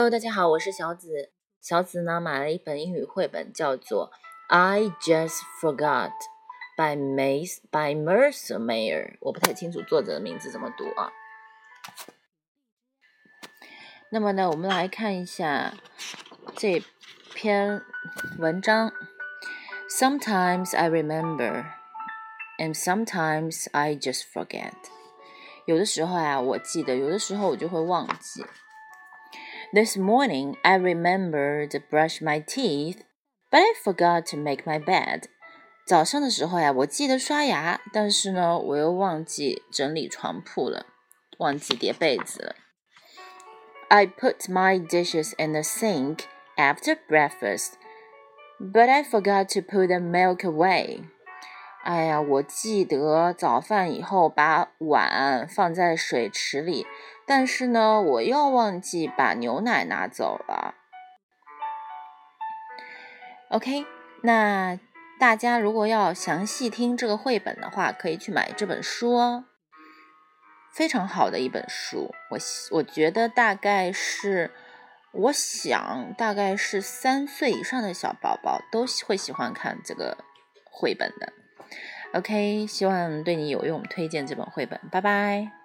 Hello，大家好，我是小紫。小紫呢买了一本英语绘本，叫做《I Just Forgot》by Mace by Mercer Mayer。我不太清楚作者的名字怎么读啊。那么呢，我们来看一下这篇文章。Sometimes I remember, and sometimes I just forget。有的时候呀，我记得；有的时候我就会忘记。This morning I remembered to brush my teeth, but I forgot to make my bed. 早上的时候呀，我记得刷牙，但是呢，我又忘记整理床铺了，忘记叠被子了。I put my dishes in the sink after breakfast, but I forgot to put the milk away. 哎呀，我记得早饭以后把碗放在水池里。但是呢，我又忘记把牛奶拿走了。OK，那大家如果要详细听这个绘本的话，可以去买这本书哦，非常好的一本书。我我觉得大概是，我想大概是三岁以上的小宝宝都会喜欢看这个绘本的。OK，希望对你有用，推荐这本绘本，拜拜。